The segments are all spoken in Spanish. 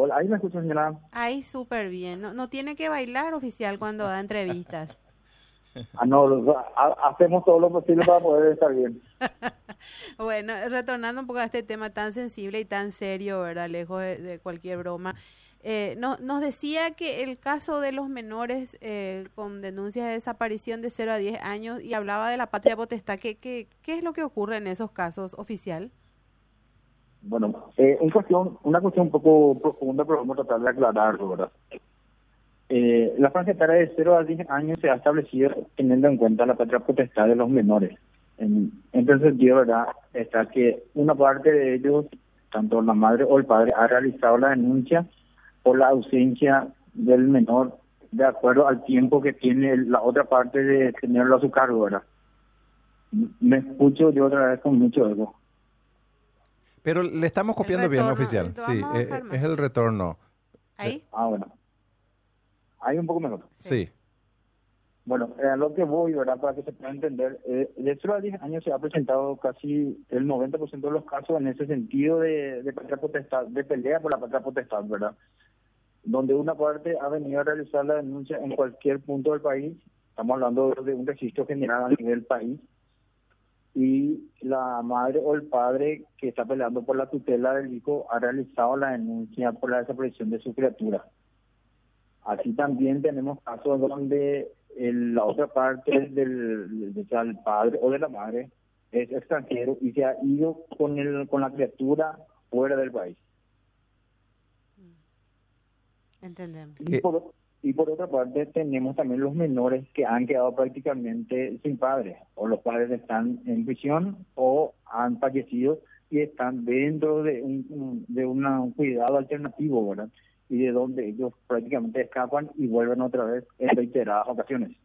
Hola, ahí me escucha, señora. Ahí súper bien. No, no tiene que bailar oficial cuando da entrevistas. Ah, no, hacemos todo lo posible para poder estar bien. bueno, retornando un poco a este tema tan sensible y tan serio, ¿verdad? Lejos de, cualquier broma. Eh, no, nos decía que el caso de los menores eh, con denuncias de desaparición de 0 a 10 años y hablaba de la patria potestad. ¿Qué, qué, qué es lo que ocurre en esos casos oficial? Bueno, eh, cuestión, una cuestión un poco profunda, pero vamos a tratar de aclararlo, ¿verdad? Eh, la franja etaria de 0 a 10 años se ha establecido teniendo en cuenta la patria potestad de los menores. En, en ese ¿verdad? Está que una parte de ellos, tanto la madre o el padre, ha realizado la denuncia por la ausencia del menor de acuerdo al tiempo que tiene la otra parte de tenerlo a su cargo, ¿verdad? Me escucho yo otra vez con mucho ego. Pero le estamos copiando bien, oficial. Sí, es, es, el retorno. ¿Ahí? Ah, bueno. Ahí un poco mejor. Sí. Bueno, a lo que voy, ¿verdad? Para que se pueda entender, eh, de 0 a 10 años se ha presentado casi el 90% de los casos en ese sentido de, de patria potestad, de pelea por la patria potestad, ¿verdad? Donde una parte ha venido a realizar la denuncia en cualquier punto del país, estamos hablando de un registro general a nivel país, y la madre o el padre que está peleando por la tutela del hijo ha realizado la denuncia por la desaparición de su criatura. Así también tenemos casos donde la otra parte del, padre o de la madre es extranjero y se ha ido con, el, con la criatura fuera del país. Entendemos. Y por, y por otra parte tenemos también los menores que han quedado prácticamente sin padres, o los padres están en prisión o han fallecido y están dentro de un, de un cuidado alternativo, ¿verdad? y de donde ellos prácticamente escapan y vuelven otra vez en reiteradas ocasiones.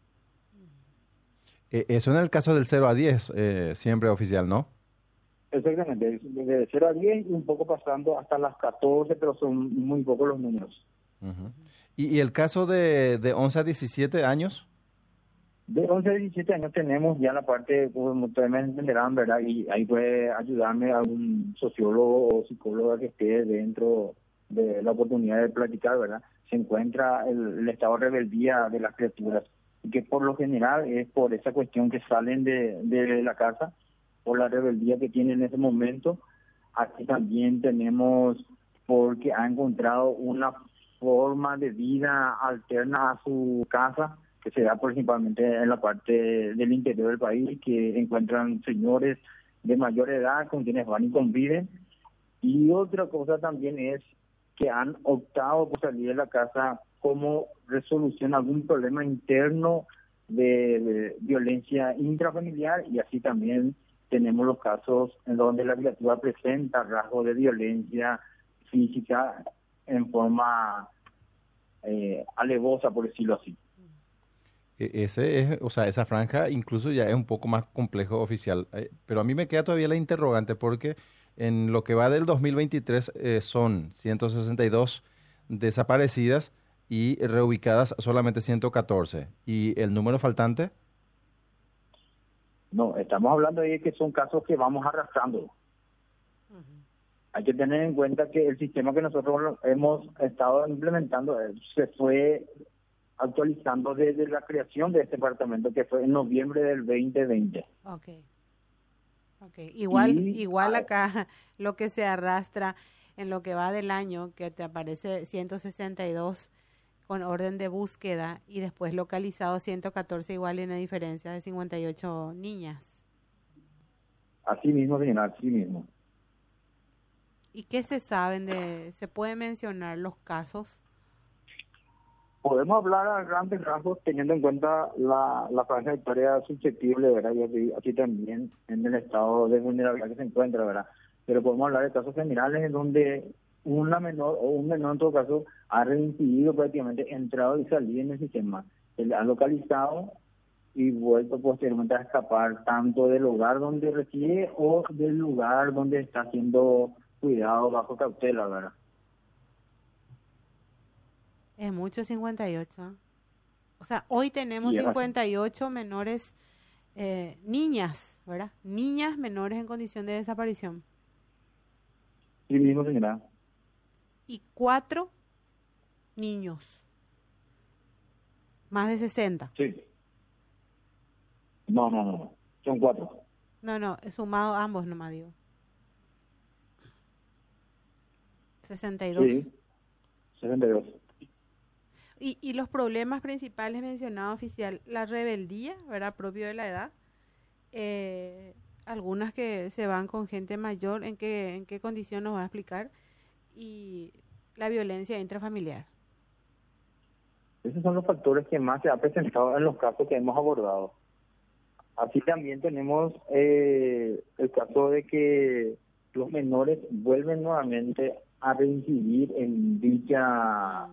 Eh, eso en el caso del 0 a 10, eh, siempre oficial, ¿no? Exactamente, de 0 a 10 y un poco pasando hasta las 14, pero son muy pocos los números. ¿Y, el caso de, de 11 a 17 años? De 11 a 17 años tenemos ya la parte, como ustedes me entenderán, ¿verdad? Y ahí puede ayudarme algún sociólogo o psicólogo que esté dentro de la oportunidad de platicar, ¿verdad? Se encuentra el, estado de rebeldía de las criaturas, que por lo general es por esa cuestión que salen de, de la casa, por la rebeldía que tienen en ese momento. Aquí también tenemos porque ha encontrado una forma de vida alterna a su casa, que se da principalmente en la parte del interior del país, que encuentran señores de mayor edad con quienes van y conviven. Y otra cosa también es que han optado por salir de la casa como resolución a algún problema interno de, violencia intrafamiliar y así también tenemos los casos en donde la criatura presenta rasgos de violencia física en forma eh, alevosa, por decirlo así. E, ese es, o sea, esa franja incluso ya es un poco más complejo oficial, eh, pero a mí me queda todavía la interrogante porque en lo que va del 2023 eh, son 162 desaparecidas y reubicadas solamente 114. ¿Y el número faltante? No, estamos hablando de que son casos que vamos arrastrando. Hay que tener en cuenta que el sistema que nosotros hemos estado implementando eh, se fue actualizando desde la creación de este departamento, que fue en noviembre del 2020. Okay. Igual, igual acá lo que se arrastra en lo que va del año, que te aparece 162 con orden de búsqueda y después localizado 114 igual y una diferencia de 58 niñas. Así mismo, señora, así mismo. ¿Y qué se saben de, se puede mencionar los casos? podemos hablar a grandes rasgos teniendo en cuenta la, la franja tarea susceptible, ¿verdad? Y así, también en el estado de vulnerabilidad que se encuentra, ¿verdad? Pero podemos hablar de casos generales en donde una menor o un menor en todo caso ha reincidido prácticamente, entrado y salido en el sistema. Le ha localizado y vuelto posteriormente a escapar tanto del lugar donde reside o del lugar donde está siendo cuidado bajo cautela, ¿verdad? Es mucho 58. O sea, hoy tenemos 58 menores, eh, niñas, ¿verdad? Niñas menores en condición de desaparición. Sí, mismo, señora. y cuatro niños. Más de 60. Sí. No, no, no. Son cuatro. No, no, sumado ambos nomás digo. 62. Sí. 62. Y, y los problemas principales mencionados oficial, la rebeldía, ¿verdad? Propio de la edad. Eh, algunas que se van con gente mayor, ¿en qué, en qué condición nos va a explicar? Y la violencia intrafamiliar. Esos son los factores que más se ha presentado en los casos que hemos abordado. Así también tenemos eh, el caso de que los menores vuelven nuevamente a reincidir en dicha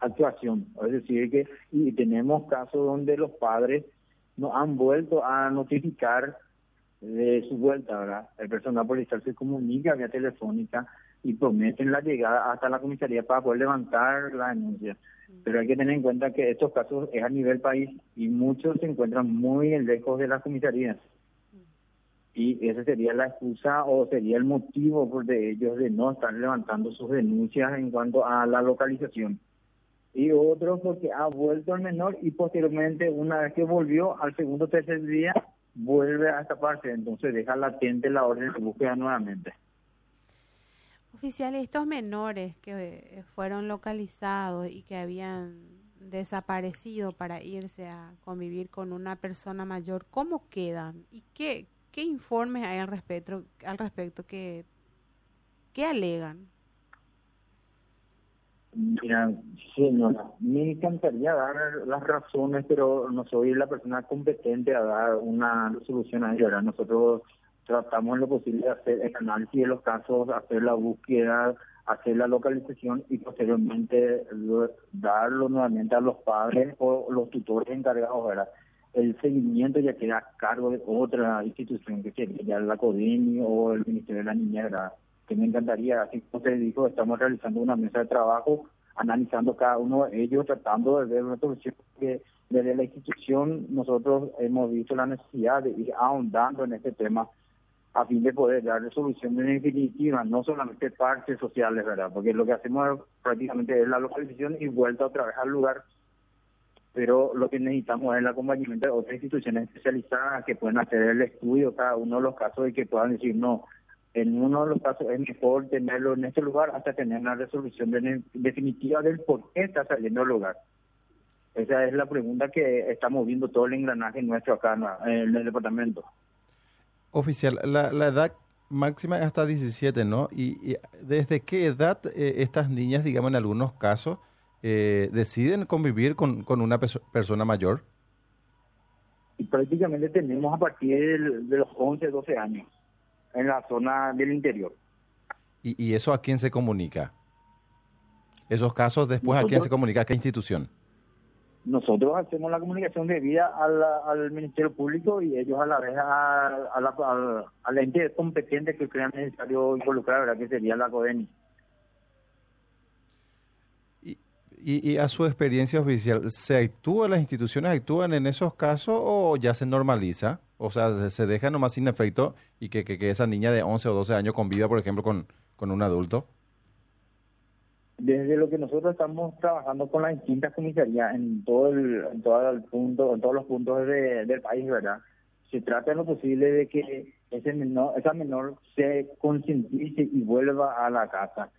actuación. Es decir, que y tenemos casos donde los padres no han vuelto a notificar de su vuelta, ¿verdad? El personal policial se comunica vía telefónica y prometen la llegada hasta la comisaría para poder levantar la denuncia. Pero hay que tener en cuenta que estos casos es a nivel país y muchos se encuentran muy lejos de las comisarías. Y esa sería la excusa o sería el motivo de ellos de no estar levantando sus denuncias en cuanto a la localización. Y otro porque ha vuelto el menor y posteriormente, una vez que volvió al segundo o tercer día, vuelve a escaparse. Entonces deja latente la orden de búsqueda nuevamente. Oficial, estos menores que eh, fueron localizados y que habían desaparecido para irse a convivir con una persona mayor, ¿cómo quedan? ¿Y qué, qué informes hay al respecto, al respecto que, qué alegan? Mira, señora, me encantaría dar las razones, pero no soy la persona competente a dar una solución a ello. Nosotros tratamos lo posible de hacer el análisis de los casos, hacer la búsqueda, hacer la localización y posteriormente darlo nuevamente a los padres o los tutores encargados, ¿verdad? El seguimiento ya queda a cargo de otra institución que sería la CODENI o el Ministerio de la Niñez. Que me encantaría, así como usted dijo, estamos realizando una mesa de trabajo, analizando cada uno de ellos, tratando de ver una solución que desde la institución nosotros hemos visto la necesidad de ir ahondando en este tema a fin de poder dar soluciones definitivas, no solamente partes sociales, ¿verdad? Porque lo que hacemos prácticamente es la localización y vuelta otra vez al lugar, pero lo que necesitamos es el acompañamiento de otras instituciones especializadas que puedan hacer el estudio cada uno de los casos y que puedan decir, no, en uno de los casos es mejor tenerlo en este lugar hasta tener una resolución definitiva del por qué está saliendo el lugar. Esa es la pregunta que estamos viendo todo el engranaje nuestro acá en el departamento. Oficial, la, la edad máxima es hasta 17, ¿no? ¿Y, desde qué edad eh, estas niñas, digamos, en algunos casos, eh, deciden convivir con, con una persona mayor? Y prácticamente tenemos a partir de los 11, 12 años, en la zona del interior. ¿Y, y eso a quién se comunica? Esos casos después a quién se comunica, a qué institución? nosotros hacemos la comunicación debida al, al Ministerio Público y ellos a la vez a, a la, a, la entidad competente que crean necesario involucrar, ¿verdad? que sería la CODENI. Y, y, a su experiencia oficial, ¿se actúa, las instituciones actúan en esos casos o ya se normaliza? O sea, ¿se deja nomás sin efecto y que, que, esa niña de 11 o 12 años conviva, por ejemplo, con, con un adulto? desde lo que nosotros estamos trabajando con las distintas comisarías en todo el, en todo el punto, en todos los puntos del país, ¿verdad? Se trata en lo posible de que ese menor, esa menor se concientice y vuelva a la casa.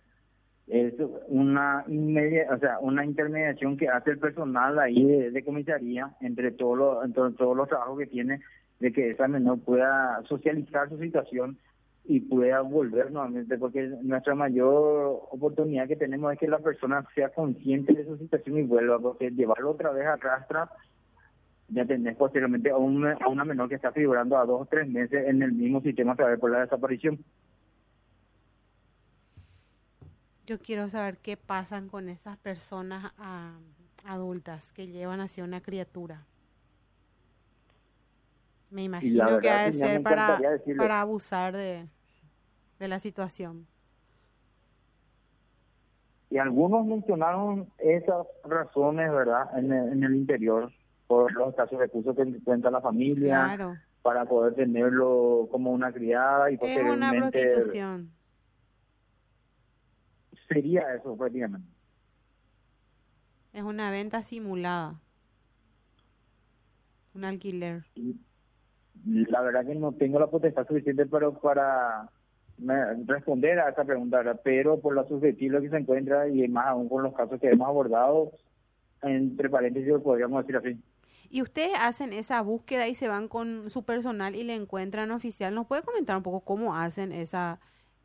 Es una inmedia, o sea, una intermediación que hace el personal ahí de, comisaría entre todos los, entre todos los trabajos que tiene de que esa menor pueda socializar su situación y pueda volver nuevamente, porque nuestra mayor oportunidad que tenemos es que la persona sea consciente de su situación y vuelva, porque llevarlo otra vez arrastra, ya tenés posteriormente a, un, a una menor que está figurando a dos o tres meses en el mismo sistema a través por la desaparición. Yo quiero saber qué pasan con esas personas ah, adultas que llevan hacia una criatura. Me imagino que ha de ser para, para abusar de, de la situación. Y algunos mencionaron esas razones, ¿verdad?, en el, interior, por los casos de recursos que cuenta la familia, para poder tenerlo como una criada y posteriormente... Es una prostitución. Sería eso prácticamente. Es una venta simulada. Un alquiler. La verdad que no tengo la potestad suficiente pero para responder a esa pregunta, pero por lo susceptible que se encuentra y más aún con los casos que hemos abordado, entre paréntesis podríamos decir así. Y ustedes hacen esa búsqueda y se van con su personal y le encuentran oficial. ¿Nos puede comentar un poco cómo hacen esa,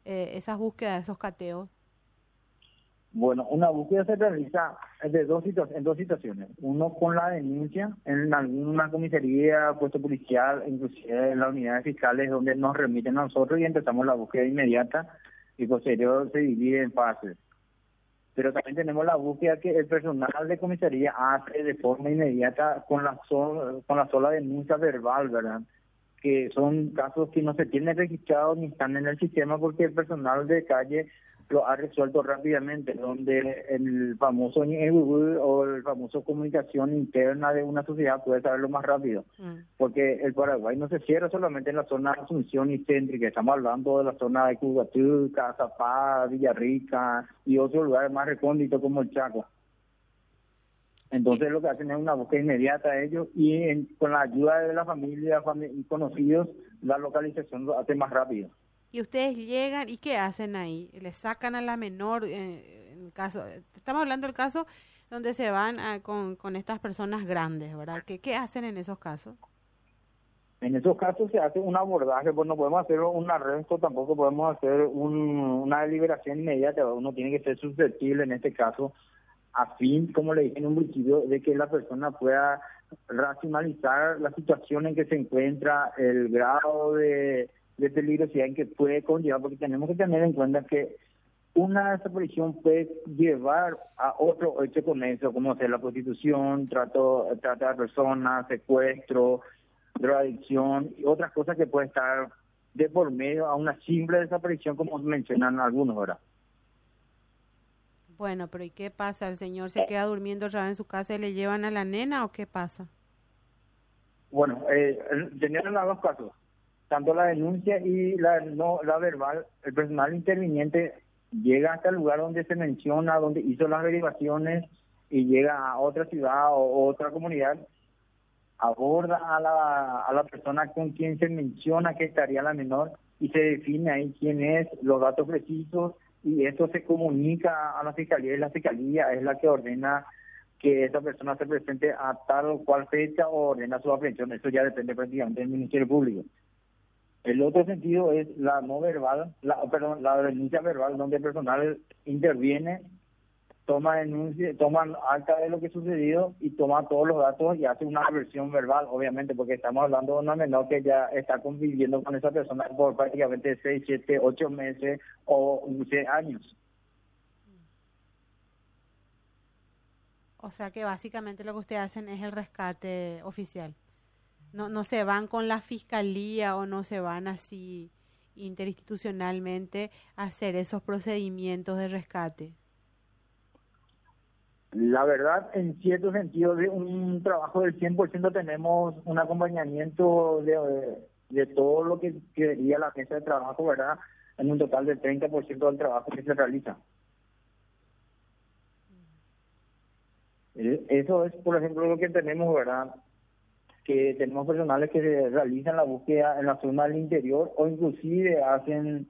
eh, esas búsquedas, esos cateos? Bueno, una búsqueda se realiza de dos en dos situaciones. Uno con la denuncia en alguna comisaría, puesto policial, inclusive en las unidades fiscales donde nos remiten a nosotros y empezamos la búsqueda inmediata y posterior se divide en fases. Pero también tenemos la búsqueda que el personal de comisaría hace de forma inmediata con la, con la sola denuncia verbal, ¿verdad? Que son casos que no se tienen registrados ni están en el sistema porque el personal de calle lo ha resuelto rápidamente, donde el famoso o el famoso comunicación interna de una sociedad puede saberlo más rápido, mm. porque el Paraguay no se cierra solamente en la zona de Asunción y céntrica, estamos hablando de la zona de Cubatú, Cazapá, Villarrica y otros lugares más recónditos como el Chaco. Entonces lo que hacen es una búsqueda inmediata a ellos y con la ayuda de la familia y conocidos, la localización lo hace más rápido y ustedes llegan y qué hacen ahí le sacan a la menor eh, en caso estamos hablando del caso donde se van con, con estas personas grandes verdad ¿Qué, qué hacen en esos casos en esos casos se hace un abordaje, pues no podemos hacer un arresto, tampoco podemos hacer un, una deliberación inmediata, uno tiene que ser susceptible en este caso, a fin, como le dije en un principio, de que la persona pueda racionalizar la situación en que se encuentra, el grado de, de peligrosidad en que puede conllevar, porque tenemos que tener en cuenta que una desaparición puede llevar a otro hecho con eso, como ser la prostitución, trato, trata de personas, secuestro, drogadicción y otras cosas que pueden estar de por medio a una simple desaparición, como mencionan algunos ahora. Bueno, pero ¿y qué pasa? ¿El señor se queda durmiendo otra en su casa y le llevan a la nena o qué pasa? Bueno, eh, tenían los dos casos tanto la denuncia y la no la verbal, el personal interviniente llega hasta el lugar donde se menciona, donde hizo las derivaciones y llega a otra ciudad o otra comunidad, aborda a la, a la persona con quien se menciona que estaría la menor y se define ahí quién es, los datos precisos y esto se comunica a la fiscalía y la fiscalía es la que ordena que esa persona se presente a tal o cual fecha o ordena su aprehensión. Eso ya depende prácticamente del Ministerio Público. El otro sentido es la no verbal, la, perdón, la denuncia verbal, donde el personal interviene, toma denuncia, toma acta de lo que ha sucedido y toma todos los datos y hace una versión verbal, obviamente, porque estamos hablando de una menor que ya está conviviendo con esa persona por prácticamente 6, 7, 8 meses o 11 años. O sea que básicamente lo que ustedes hacen es el rescate oficial no, no se van con la fiscalía o no se van así interinstitucionalmente a hacer esos procedimientos de rescate? La verdad, en cierto sentido, de un trabajo del 100% tenemos un acompañamiento de, de todo lo que quería la agencia de trabajo, ¿verdad? En un total del 30% del trabajo que se realiza. Eh, eso es, por ejemplo, lo que tenemos, ¿verdad? Que tenemos personales que realizan la búsqueda en la zona del interior o inclusive hacen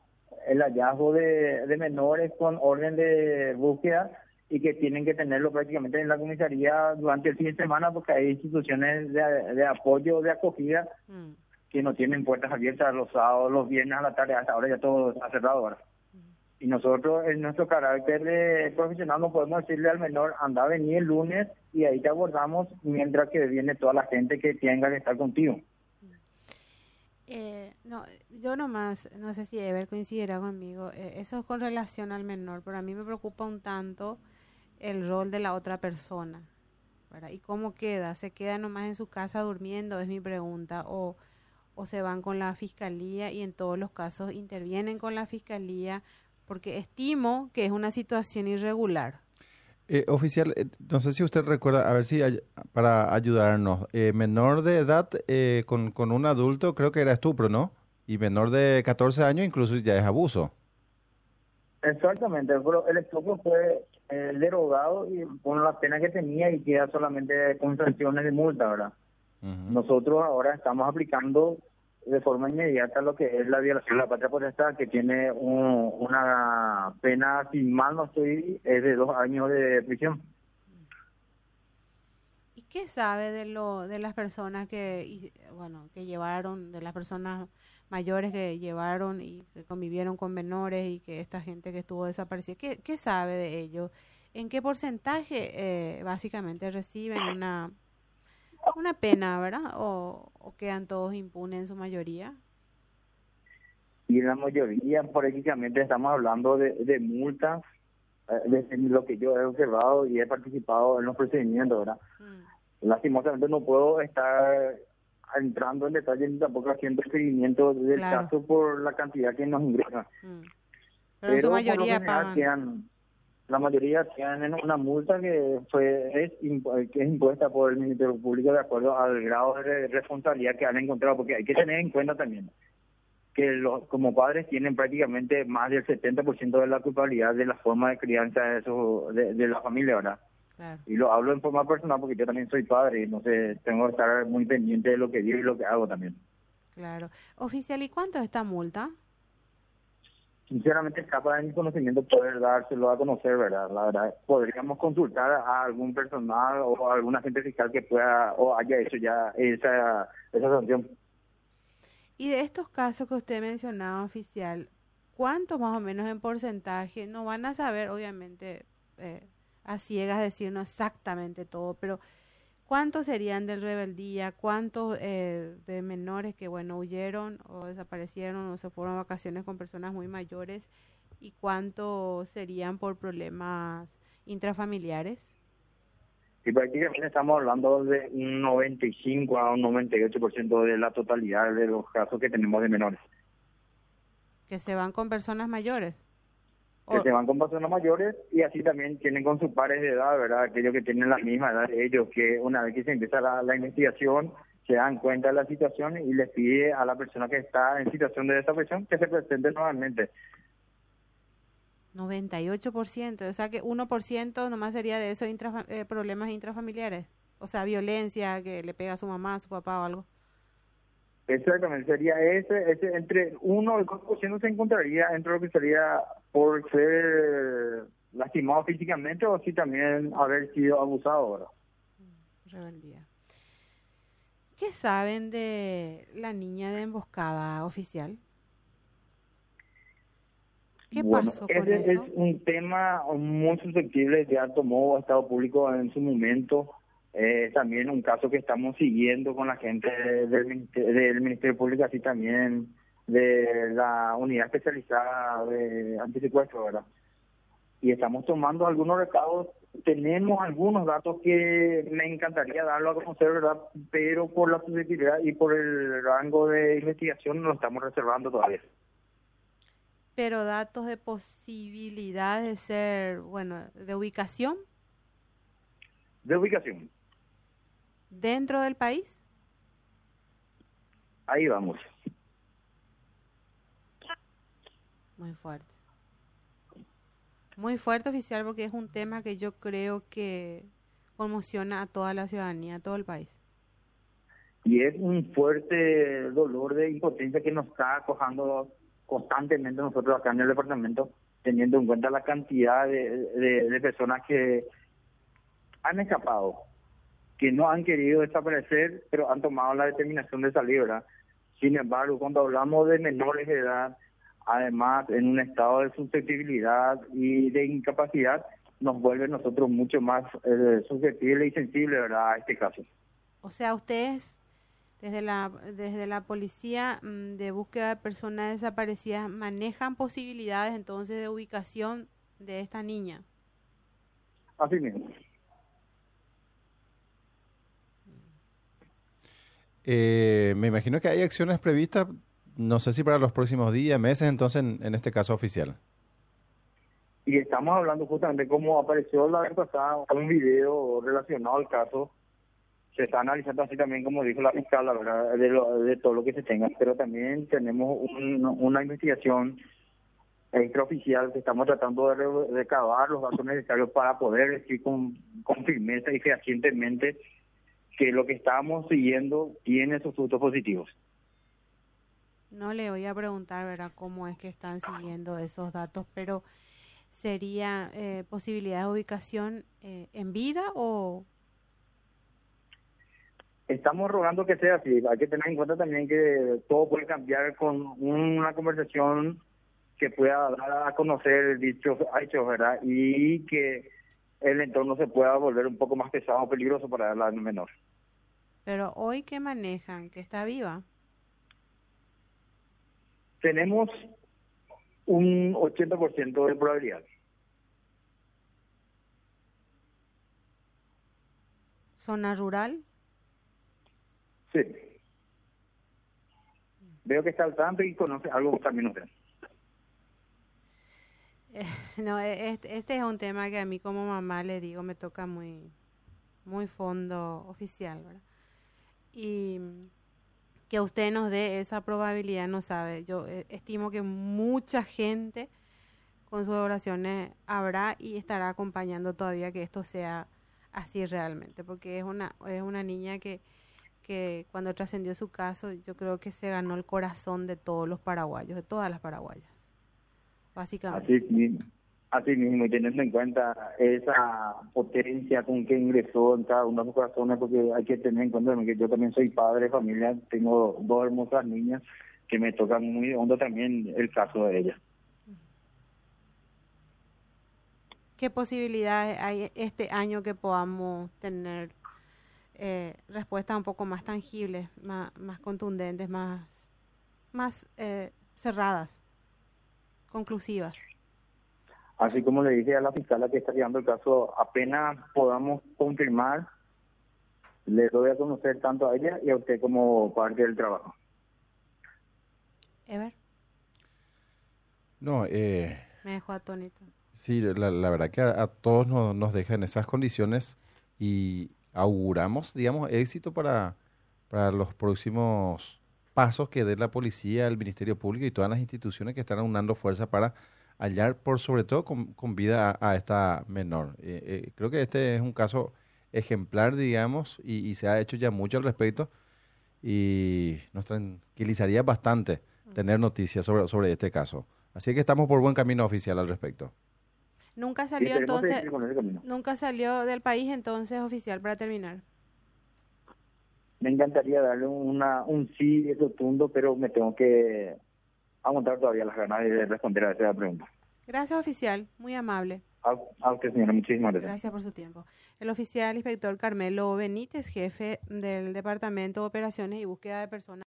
el hallazgo de, menores con orden de búsqueda y que tienen que tenerlo prácticamente en la comisaría durante el fin de semana porque hay instituciones de, apoyo, de acogida mm. que no tienen puertas abiertas los sábados, los viernes a la tarde, hasta ahora ya todo está cerrado ahora. Y nosotros, en nuestro carácter de profesional, no podemos decirle al menor, anda a venir el lunes y ahí te abordamos mientras que viene toda la gente que tenga que estar contigo. Eh, no, yo nomás, no sé si Ever coincidirá conmigo, eh, eso es con relación al menor, pero a mí me preocupa un tanto el rol de la otra persona, ¿Y cómo queda? ¿Se queda nomás en su casa durmiendo? Es mi pregunta. ¿O, o se van con la fiscalía y en todos los casos intervienen con la fiscalía porque estimo que es una situación irregular. Eh, oficial, eh, no sé si usted recuerda, a ver si para ayudarnos, eh, menor de edad con, con un adulto creo que era estupro, ¿no? Y menor de 14 años incluso ya es abuso. Exactamente, pero el estupro fue eh, derogado y con la pena que tenía y queda solamente con sanciones de multa, ¿verdad? Nosotros ahora estamos aplicando de forma inmediata lo que es la violación de la patria potestad, que tiene una pena, si mal no estoy, es de dos años de prisión. ¿Y qué sabe de lo de las personas que, bueno, que llevaron, de las personas mayores que llevaron y que convivieron con menores y que esta gente que estuvo desaparecida, ¿qué, qué sabe de ellos? ¿En qué porcentaje eh, básicamente reciben una, una pena, verdad? ¿O, quedan todos impunes en su mayoría? Y la mayoría, políticamente, estamos hablando de, de multas, eh, de lo que yo he observado y he participado en los procedimientos, ¿verdad? Mm. Lastimosamente no puedo estar entrando en detalle ni tampoco haciendo seguimiento del caso por la cantidad que nos ingresa. Mm. Pero, en su mayoría pagan. La mayoría tienen una multa que fue es, que es impuesta por el Ministerio Público de acuerdo al grado de responsabilidad que han encontrado, porque hay que tener en cuenta también que los, como padres tienen prácticamente más del 70% de la culpabilidad de la forma de crianza de, eso, de, de la familia, ¿verdad? Y lo hablo en forma personal porque yo también soy padre y no sé, tengo que estar muy pendiente de lo que digo y lo que hago también. Claro. Oficial, ¿y cuánto es esta multa? Sinceramente escapa de mi conocimiento poder dárselo a conocer, ¿verdad? La verdad, podríamos consultar a algún personal o a algún agente fiscal que pueda o haya hecho ya esa, esa sanción. Y de estos casos que usted mencionaba, oficial, ¿cuánto más o menos en porcentaje? No van a saber, obviamente, eh, a ciegas decirnos exactamente todo, pero ¿cuántos serían del rebeldía? ¿Cuántos eh, de menores que, bueno, huyeron o desaparecieron o se fueron a vacaciones con personas muy mayores? ¿Y cuántos serían por problemas intrafamiliares? Y prácticamente estamos hablando de un 95 a un 98% de la totalidad de los casos que tenemos de menores. ¿Que se van con personas mayores? Que se van con personas mayores y así también tienen con sus pares de edad, ¿verdad? Aquellos que tienen la misma edad de ellos, que una vez que se empieza la, investigación, se dan cuenta de la situación y les pide a la persona que está en situación de desaparición que se presente nuevamente. 98%, o sea que 1% nomás sería de esos eh, problemas intrafamiliares, o sea, violencia que le pega a su mamá, a su papá o algo. Exactamente, sería ese, ese entre 1 y 2% se encontraría entre lo que sería por ser lastimado físicamente o si también haber sido abusado. ¿verdad? Rebeldía. ¿Qué saben de la niña de emboscada oficial? ¿Qué pasó con ese eso? Es un tema muy susceptible, ya tomó Estado Público en su momento eh, también un caso que estamos siguiendo con la gente del, del Ministerio Público, así también de la unidad especializada de antisecuestro, ¿verdad? Y estamos tomando algunos recados, tenemos algunos datos que me encantaría darlo a conocer, ¿verdad? Pero por la subjetividad y por el rango de investigación lo estamos reservando todavía. Pero datos de posibilidad de ser, bueno, de ubicación. De ubicación dentro del país? Ahí vamos. Muy fuerte. Muy fuerte, oficial, porque es un tema que yo creo que conmociona a toda la ciudadanía, a todo el país. Y es un fuerte dolor de impotencia que nos está acojando constantemente nosotros acá en el departamento, teniendo en cuenta la cantidad de, de personas que han escapado que no han querido desaparecer, pero han tomado la determinación de salir, ¿verdad? Sin embargo, cuando hablamos de menores de edad, además en un estado de susceptibilidad y de incapacidad, nos vuelve nosotros mucho más eh, susceptibles y sensibles, ¿verdad?, a este caso. O sea, ustedes desde la desde la policía mm, de búsqueda de personas desaparecidas manejan posibilidades entonces de ubicación de esta niña. Así mismo. Eh, me imagino que hay acciones previstas, no sé si para los próximos días, meses, entonces en, este caso oficial. Y estamos hablando justamente cómo apareció la vez pasada un video relacionado al caso. Se está analizando así también, como dijo la fiscal, la verdad, de, de todo lo que se tenga, pero también tenemos una investigación extraoficial que estamos tratando de recabar los datos necesarios para poder decir con, con firmeza y fehacientemente que lo que estamos siguiendo tiene sus frutos positivos. No le voy a preguntar, ¿verdad?, cómo es que están siguiendo esos datos, pero ¿sería eh, posibilidad de ubicación eh, en vida o...? Estamos rogando que sea así. Hay que tener en cuenta también que todo puede cambiar con una conversación que pueda dar a conocer dichos hechos, ¿verdad? Y que el entorno se pueda volver un poco más pesado o peligroso para la menor. Pero hoy, ¿qué manejan? ¿Que está viva? Tenemos un 80% de probabilidad. ¿Zona rural? Sí. Veo que está al tanto y conoce algo también usted. Eh, no, este, este, es un tema que a mí como mamá le digo me toca muy, muy fondo oficial, ¿verdad? Y que usted nos dé esa probabilidad, no sabe. Yo eh, estimo que mucha gente con sus oraciones habrá y estará acompañando todavía que esto sea así realmente, porque es una, es una niña que, que cuando trascendió su caso, yo creo que se ganó el corazón de todos los paraguayos, de todas las paraguayas, básicamente. Así, Así mismo, y teniendo en cuenta esa potencia con que ingresó en cada uno de los corazones, porque hay que tener en cuenta que yo también soy padre de familia, tengo dos hermosas niñas que me tocan muy hondo también el caso de ellas. ¿Qué posibilidades hay este año que podamos tener eh, respuestas un poco más tangibles, más, más contundentes, más, más eh, cerradas, conclusivas? Así como le dije a la fiscal que está llevando el caso, apenas podamos confirmar, le doy a conocer tanto a ella y a usted como parte del trabajo. Ever. No, eh, Me dejó atónito. Sí, la, verdad que a, todos nos, nos deja en esas condiciones y auguramos, digamos, éxito para, para los próximos pasos que dé la policía, el Ministerio Público y todas las instituciones que están aunando fuerza para hallar por sobre todo con, vida a, esta menor. Eh, eh, creo que este es un caso ejemplar, digamos, y, se ha hecho ya mucho al respecto y nos tranquilizaría bastante tener noticias sobre, sobre este caso. Así que estamos por buen camino oficial al respecto. Nunca salió entonces, nunca salió del país entonces oficial para terminar. Me encantaría darle una, un sí rotundo, pero me tengo que aguantar todavía las ganas de responder a esa pregunta. Gracias, oficial. Muy amable. A, usted, señora. Muchísimas gracias. Gracias por su tiempo. El oficial inspector Carmelo Benítez, jefe del Departamento de Operaciones y Búsqueda de Personas.